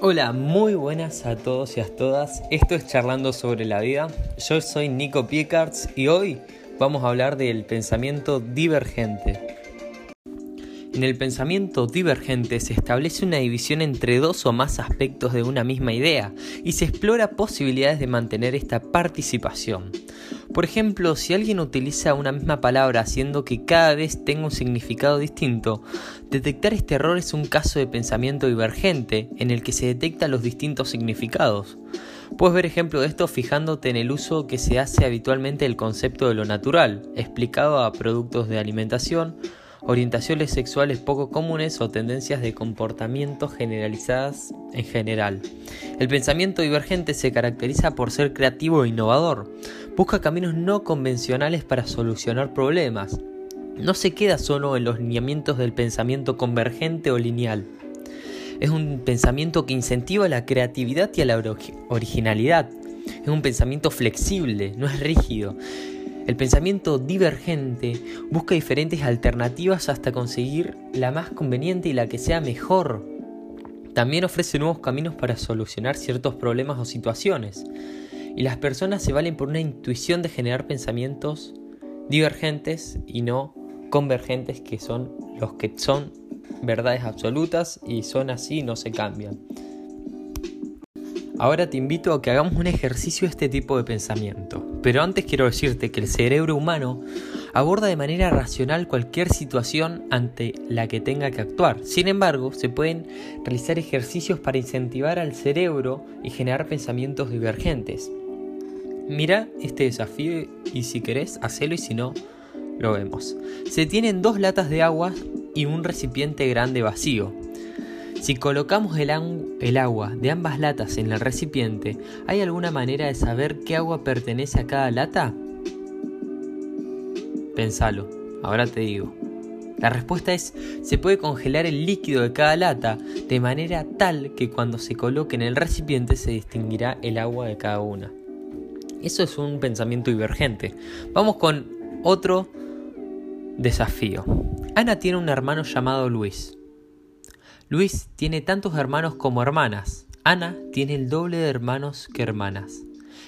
Hola, muy buenas a todos y a todas. Esto es Charlando sobre la vida. Yo soy Nico Piecards y hoy vamos a hablar del pensamiento divergente. En el pensamiento divergente se establece una división entre dos o más aspectos de una misma idea y se explora posibilidades de mantener esta participación. Por ejemplo, si alguien utiliza una misma palabra haciendo que cada vez tenga un significado distinto, detectar este error es un caso de pensamiento divergente en el que se detectan los distintos significados. Puedes ver ejemplo de esto fijándote en el uso que se hace habitualmente del concepto de lo natural, explicado a productos de alimentación, orientaciones sexuales poco comunes o tendencias de comportamiento generalizadas en general. El pensamiento divergente se caracteriza por ser creativo e innovador. Busca caminos no convencionales para solucionar problemas. No se queda solo en los lineamientos del pensamiento convergente o lineal. Es un pensamiento que incentiva la creatividad y la originalidad. Es un pensamiento flexible, no es rígido. El pensamiento divergente busca diferentes alternativas hasta conseguir la más conveniente y la que sea mejor. También ofrece nuevos caminos para solucionar ciertos problemas o situaciones. Y las personas se valen por una intuición de generar pensamientos divergentes y no convergentes que son los que son verdades absolutas y son así y no se cambian. Ahora te invito a que hagamos un ejercicio de este tipo de pensamiento. Pero antes quiero decirte que el cerebro humano aborda de manera racional cualquier situación ante la que tenga que actuar. Sin embargo, se pueden realizar ejercicios para incentivar al cerebro y generar pensamientos divergentes. Mira este desafío y si querés, hacelo y si no, lo vemos. Se tienen dos latas de agua y un recipiente grande vacío. Si colocamos el, agua de ambas latas en el recipiente, ¿hay alguna manera de saber qué agua pertenece a cada lata? Pensalo, ahora te digo. La respuesta es, se puede congelar el líquido de cada lata de manera tal que cuando se coloque en el recipiente se distinguirá el agua de cada una. Eso es un pensamiento divergente. Vamos con otro desafío. Ana tiene un hermano llamado Luis. Luis tiene tantos hermanos como hermanas. Ana tiene el doble de hermanos que hermanas.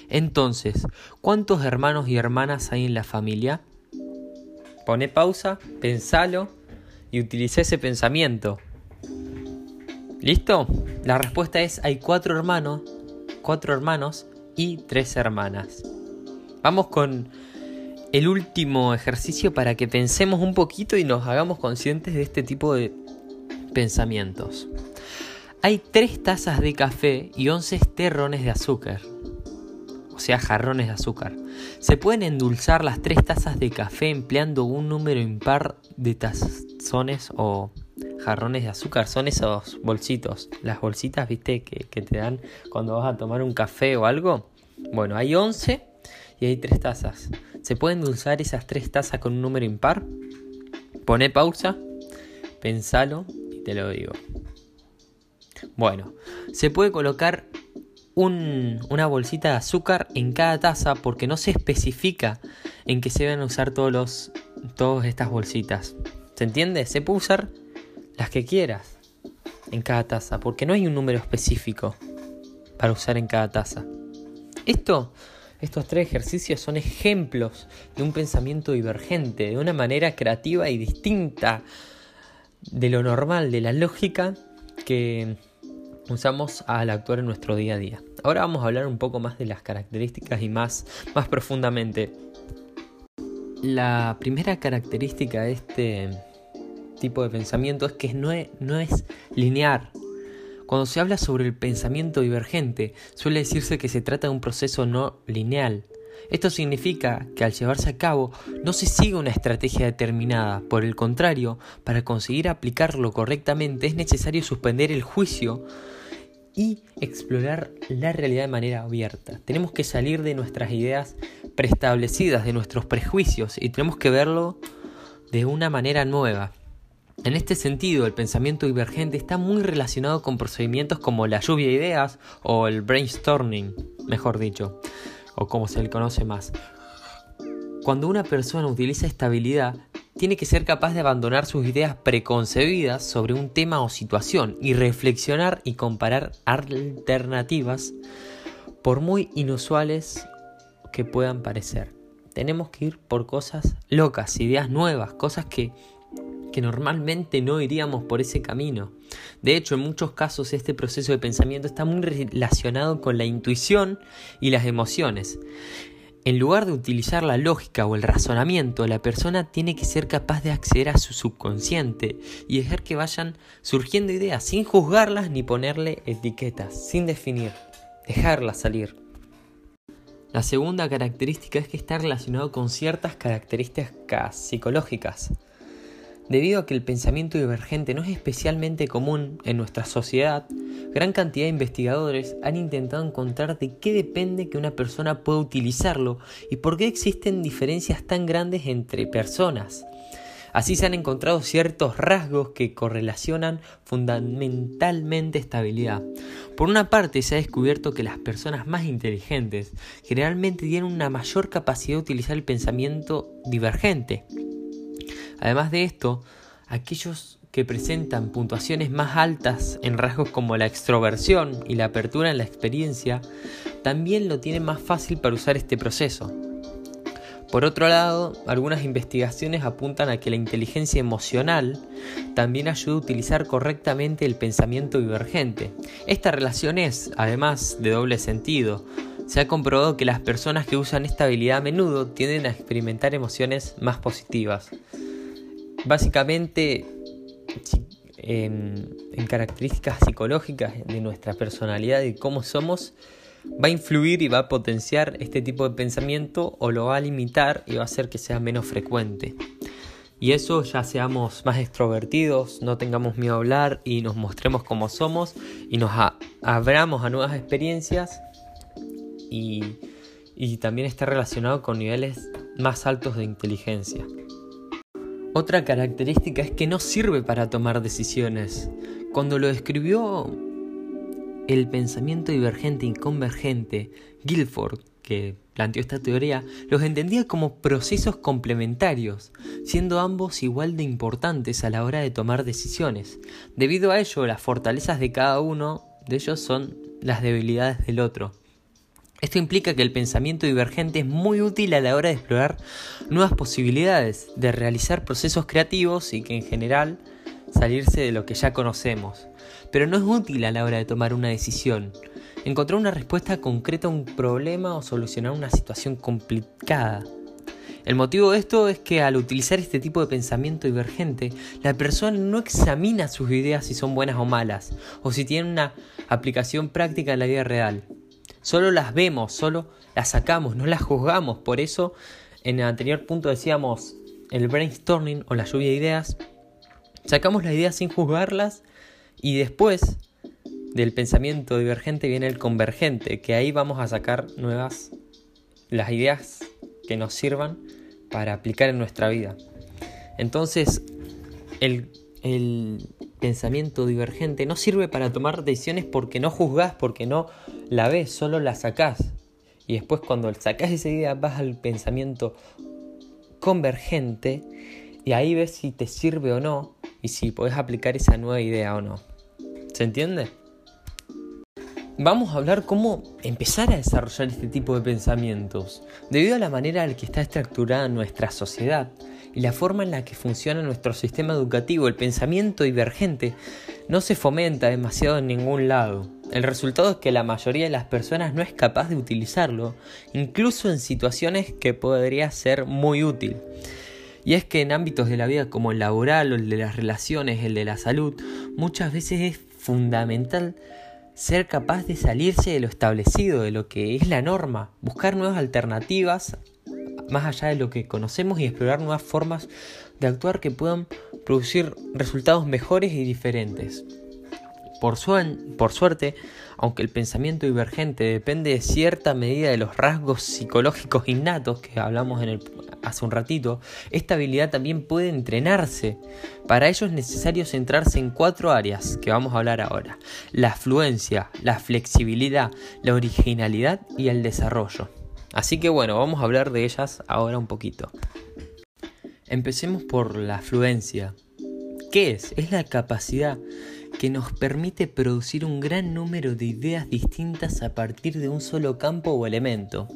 Entonces, ¿cuántos hermanos y hermanas hay en la familia? Pone pausa, pensalo y utiliza ese pensamiento. ¿Listo? La respuesta es hay cuatro hermanos, cuatro hermanos y tres hermanas. Vamos con el último ejercicio para que pensemos un poquito y nos hagamos conscientes de este tipo de pensamientos. Hay tres tazas de café y 11 terrones de azúcar, o sea, jarrones de azúcar. Se pueden endulzar las tres tazas de café empleando un número impar de tazones o jarrones de azúcar. Son esos bolsitos, las bolsitas, viste, que, te dan cuando vas a tomar un café o algo. Bueno, hay 11 y hay tres tazas. ¿Se pueden endulzar esas tres tazas con un número impar? Pone pausa, pensalo te lo digo. Bueno, se puede colocar una bolsita de azúcar en cada taza porque no se especifica en que se van a usar todos los, todas estas bolsitas. ¿Se entiende? Se puede usar las que quieras en cada taza porque no hay un número específico para usar en cada taza. Esto, estos tres ejercicios son ejemplos de un pensamiento divergente, de una manera creativa y distinta de lo normal, de la lógica que usamos al actuar en nuestro día a día. Ahora vamos a hablar un poco más de las características y más, más profundamente. La primera característica de este tipo de pensamiento es que no es, no es lineal. Cuando se habla sobre el pensamiento divergente, suele decirse que se trata de un proceso no lineal, esto significa que al llevarse a cabo no se sigue una estrategia determinada, por el contrario, para conseguir aplicarlo correctamente es necesario suspender el juicio y explorar la realidad de manera abierta. Tenemos que salir de nuestras ideas preestablecidas, de nuestros prejuicios y tenemos que verlo de una manera nueva. En este sentido, el pensamiento divergente está muy relacionado con procedimientos como la lluvia de ideas o el brainstorming, mejor dicho o como se le conoce más. Cuando una persona utiliza esta habilidad, tiene que ser capaz de abandonar sus ideas preconcebidas sobre un tema o situación y reflexionar y comparar alternativas por muy inusuales que puedan parecer. Tenemos que ir por cosas locas, ideas nuevas, cosas que, que normalmente no iríamos por ese camino. De hecho, en muchos casos este proceso de pensamiento está muy relacionado con la intuición y las emociones. En lugar de utilizar la lógica o el razonamiento, la persona tiene que ser capaz de acceder a su subconsciente y dejar que vayan surgiendo ideas sin juzgarlas ni ponerle etiquetas, sin definir, dejarlas salir. La segunda característica es que está relacionado con ciertas características psicológicas. Debido a que el pensamiento divergente no es especialmente común en nuestra sociedad, gran cantidad de investigadores han intentado encontrar de qué depende que una persona pueda utilizarlo y por qué existen diferencias tan grandes entre personas. Así se han encontrado ciertos rasgos que correlacionan fundamentalmente esta habilidad. Por una parte, se ha descubierto que las personas más inteligentes generalmente tienen una mayor capacidad de utilizar el pensamiento divergente. Además de esto, aquellos que presentan puntuaciones más altas en rasgos como la extroversión y la apertura en la experiencia, también lo tienen más fácil para usar este proceso. Por otro lado, algunas investigaciones apuntan a que la inteligencia emocional también ayuda a utilizar correctamente el pensamiento divergente. Esta relación es, además, de doble sentido. Se ha comprobado que las personas que usan esta habilidad a menudo tienden a experimentar emociones más positivas. Básicamente, en, características psicológicas de nuestra personalidad y cómo somos, va a influir y va a potenciar este tipo de pensamiento o lo va a limitar y va a hacer que sea menos frecuente. Y eso ya seamos más extrovertidos, no tengamos miedo a hablar y nos mostremos como somos y nos abramos a nuevas experiencias y, también está relacionado con niveles más altos de inteligencia. Otra característica es que no sirve para tomar decisiones. Cuando lo describió el pensamiento divergente y convergente, Guilford, que planteó esta teoría, los entendía como procesos complementarios, siendo ambos igual de importantes a la hora de tomar decisiones. Debido a ello, las fortalezas de cada uno de ellos son las debilidades del otro. Esto implica que el pensamiento divergente es muy útil a la hora de explorar nuevas posibilidades, de realizar procesos creativos y que en general salirse de lo que ya conocemos. Pero no es útil a la hora de tomar una decisión, encontrar una respuesta concreta a un problema o solucionar una situación complicada. El motivo de esto es que al utilizar este tipo de pensamiento divergente, la persona no examina sus ideas si son buenas o malas, o si tienen una aplicación práctica en la vida real. Solo las vemos, solo las sacamos, no las juzgamos. Por eso, en el anterior punto decíamos el brainstorming o la lluvia de ideas. Sacamos las ideas sin juzgarlas y después del pensamiento divergente viene el convergente, que ahí vamos a sacar nuevas las ideas que nos sirvan para aplicar en nuestra vida. Entonces, el, el pensamiento divergente no sirve para tomar decisiones porque no juzgás, porque no la ves, solo la sacás. Y después cuando sacás esa idea vas al pensamiento convergente y ahí ves si te sirve o no y si podés aplicar esa nueva idea o no. ¿Se entiende? Vamos a hablar cómo empezar a desarrollar este tipo de pensamientos. Debido a la manera en la que está estructurada nuestra sociedad, y la forma en la que funciona nuestro sistema educativo, el pensamiento divergente, no se fomenta demasiado en ningún lado. El resultado es que la mayoría de las personas no es capaz de utilizarlo, incluso en situaciones que podría ser muy útil. Y es que en ámbitos de la vida como el laboral o el de las relaciones, el de la salud, muchas veces es fundamental ser capaz de salirse de lo establecido, de lo que es la norma, buscar nuevas alternativas más allá de lo que conocemos y explorar nuevas formas de actuar que puedan producir resultados mejores y diferentes. Por, suerte, aunque el pensamiento divergente depende de cierta medida de los rasgos psicológicos innatos que hablamos en el, hace un ratito, esta habilidad también puede entrenarse. Para ello es necesario centrarse en cuatro áreas que vamos a hablar ahora. La fluencia, la flexibilidad, la originalidad y el desarrollo. Así que bueno, vamos a hablar de ellas ahora un poquito. Empecemos por la fluencia. ¿Qué es? Es la capacidad que nos permite producir un gran número de ideas distintas a partir de un solo campo o elemento.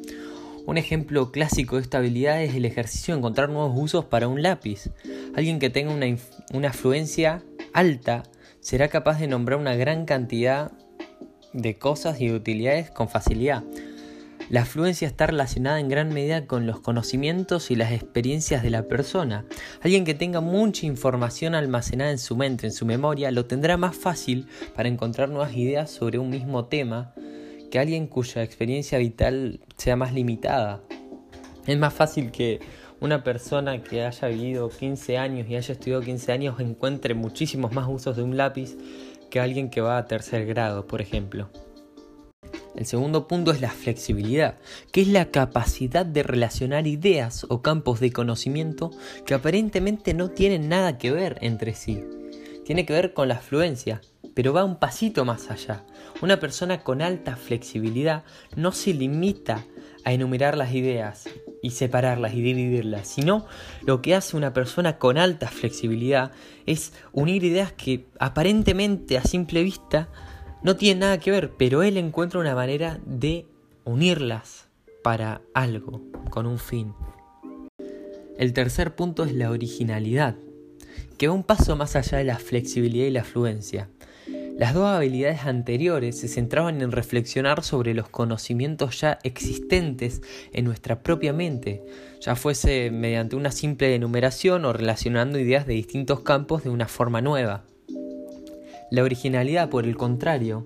Un ejemplo clásico de esta habilidad es el ejercicio de encontrar nuevos usos para un lápiz. Alguien que tenga una, una fluencia alta será capaz de nombrar una gran cantidad de cosas y utilidades con facilidad. La afluencia está relacionada en gran medida con los conocimientos y las experiencias de la persona. Alguien que tenga mucha información almacenada en su mente, en su memoria, lo tendrá más fácil para encontrar nuevas ideas sobre un mismo tema que alguien cuya experiencia vital sea más limitada. Es más fácil que una persona que haya vivido 15 años y haya estudiado 15 años encuentre muchísimos más usos de un lápiz que alguien que va a tercer grado, por ejemplo. El segundo punto es la flexibilidad, que es la capacidad de relacionar ideas o campos de conocimiento que aparentemente no tienen nada que ver entre sí. Tiene que ver con la fluencia, pero va un pasito más allá. Una persona con alta flexibilidad no se limita a enumerar las ideas y separarlas y dividirlas, sino lo que hace una persona con alta flexibilidad es unir ideas que aparentemente a simple vista no tienen nada que ver, pero él encuentra una manera de unirlas para algo, con un fin. El tercer punto es la originalidad, que va un paso más allá de la flexibilidad y la fluencia. Las dos habilidades anteriores se centraban en reflexionar sobre los conocimientos ya existentes en nuestra propia mente, ya fuese mediante una simple enumeración o relacionando ideas de distintos campos de una forma nueva. La originalidad, por el contrario,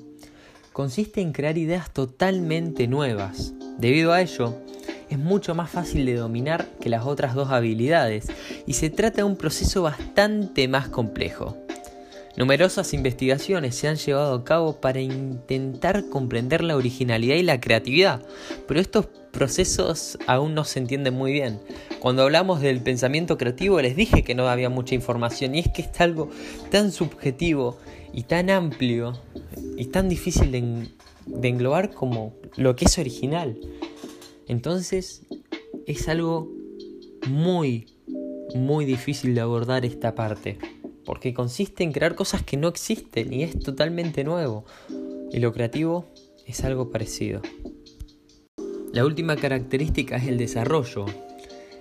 consiste en crear ideas totalmente nuevas. Debido a ello, es mucho más fácil de dominar que las otras dos habilidades y se trata de un proceso bastante más complejo. Numerosas investigaciones se han llevado a cabo para intentar comprender la originalidad y la creatividad, pero estos procesos aún no se entienden muy bien. Cuando hablamos del pensamiento creativo les dije que no había mucha información y es que es algo tan subjetivo y tan amplio y tan difícil de, de englobar como lo que es original. Entonces es algo muy, muy difícil de abordar esta parte porque consiste en crear cosas que no existen y es totalmente nuevo. Y lo creativo es algo parecido. La última característica es el desarrollo.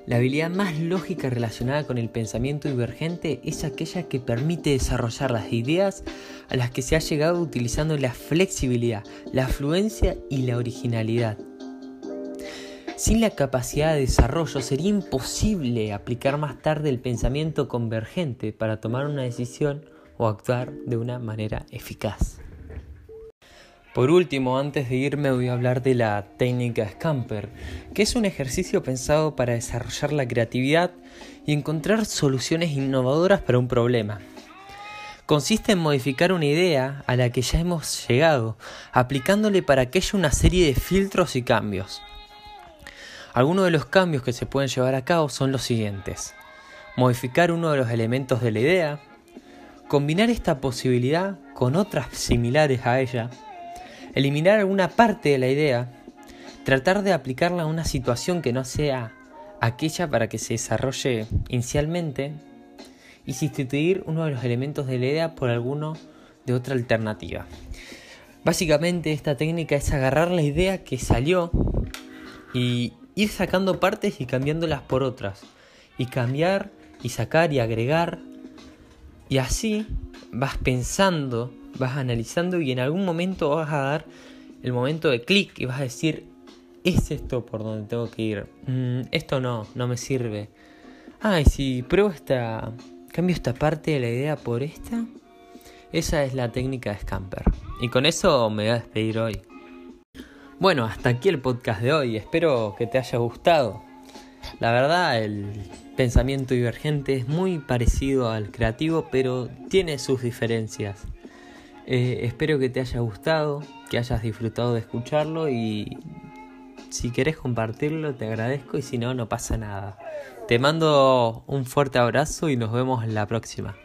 La habilidad más lógica relacionada con el pensamiento divergente es aquella que permite desarrollar las ideas a las que se ha llegado utilizando la flexibilidad, la fluencia y la originalidad. Sin la capacidad de desarrollo sería imposible aplicar más tarde el pensamiento convergente para tomar una decisión o actuar de una manera eficaz. Por último, antes de irme voy a hablar de la técnica Scamper, que es un ejercicio pensado para desarrollar la creatividad y encontrar soluciones innovadoras para un problema. Consiste en modificar una idea a la que ya hemos llegado, aplicándole para aquello una serie de filtros y cambios. Algunos de los cambios que se pueden llevar a cabo son los siguientes. Modificar uno de los elementos de la idea, combinar esta posibilidad con otras similares a ella, eliminar alguna parte de la idea, tratar de aplicarla a una situación que no sea aquella para que se desarrolle inicialmente y sustituir uno de los elementos de la idea por alguno de otra alternativa. Básicamente esta técnica es agarrar la idea que salió y ir sacando partes y cambiándolas por otras. Y cambiar y sacar y agregar. Y así vas pensando, vas analizando y en algún momento vas a dar el momento de clic y vas a decir, es esto por donde tengo que ir. Mm, esto no, no me sirve. Ah, y si pruebo esta, cambio esta parte de la idea por esta. Esa es la técnica de Scamper. Y con eso me voy a despedir hoy. Bueno, hasta aquí el podcast de hoy. Espero que te haya gustado. La verdad, el pensamiento divergente es muy parecido al creativo, pero tiene sus diferencias. Eh, espero que te haya gustado, que hayas disfrutado de escucharlo y si querés compartirlo te agradezco y si no, no pasa nada. Te mando un fuerte abrazo y nos vemos la próxima.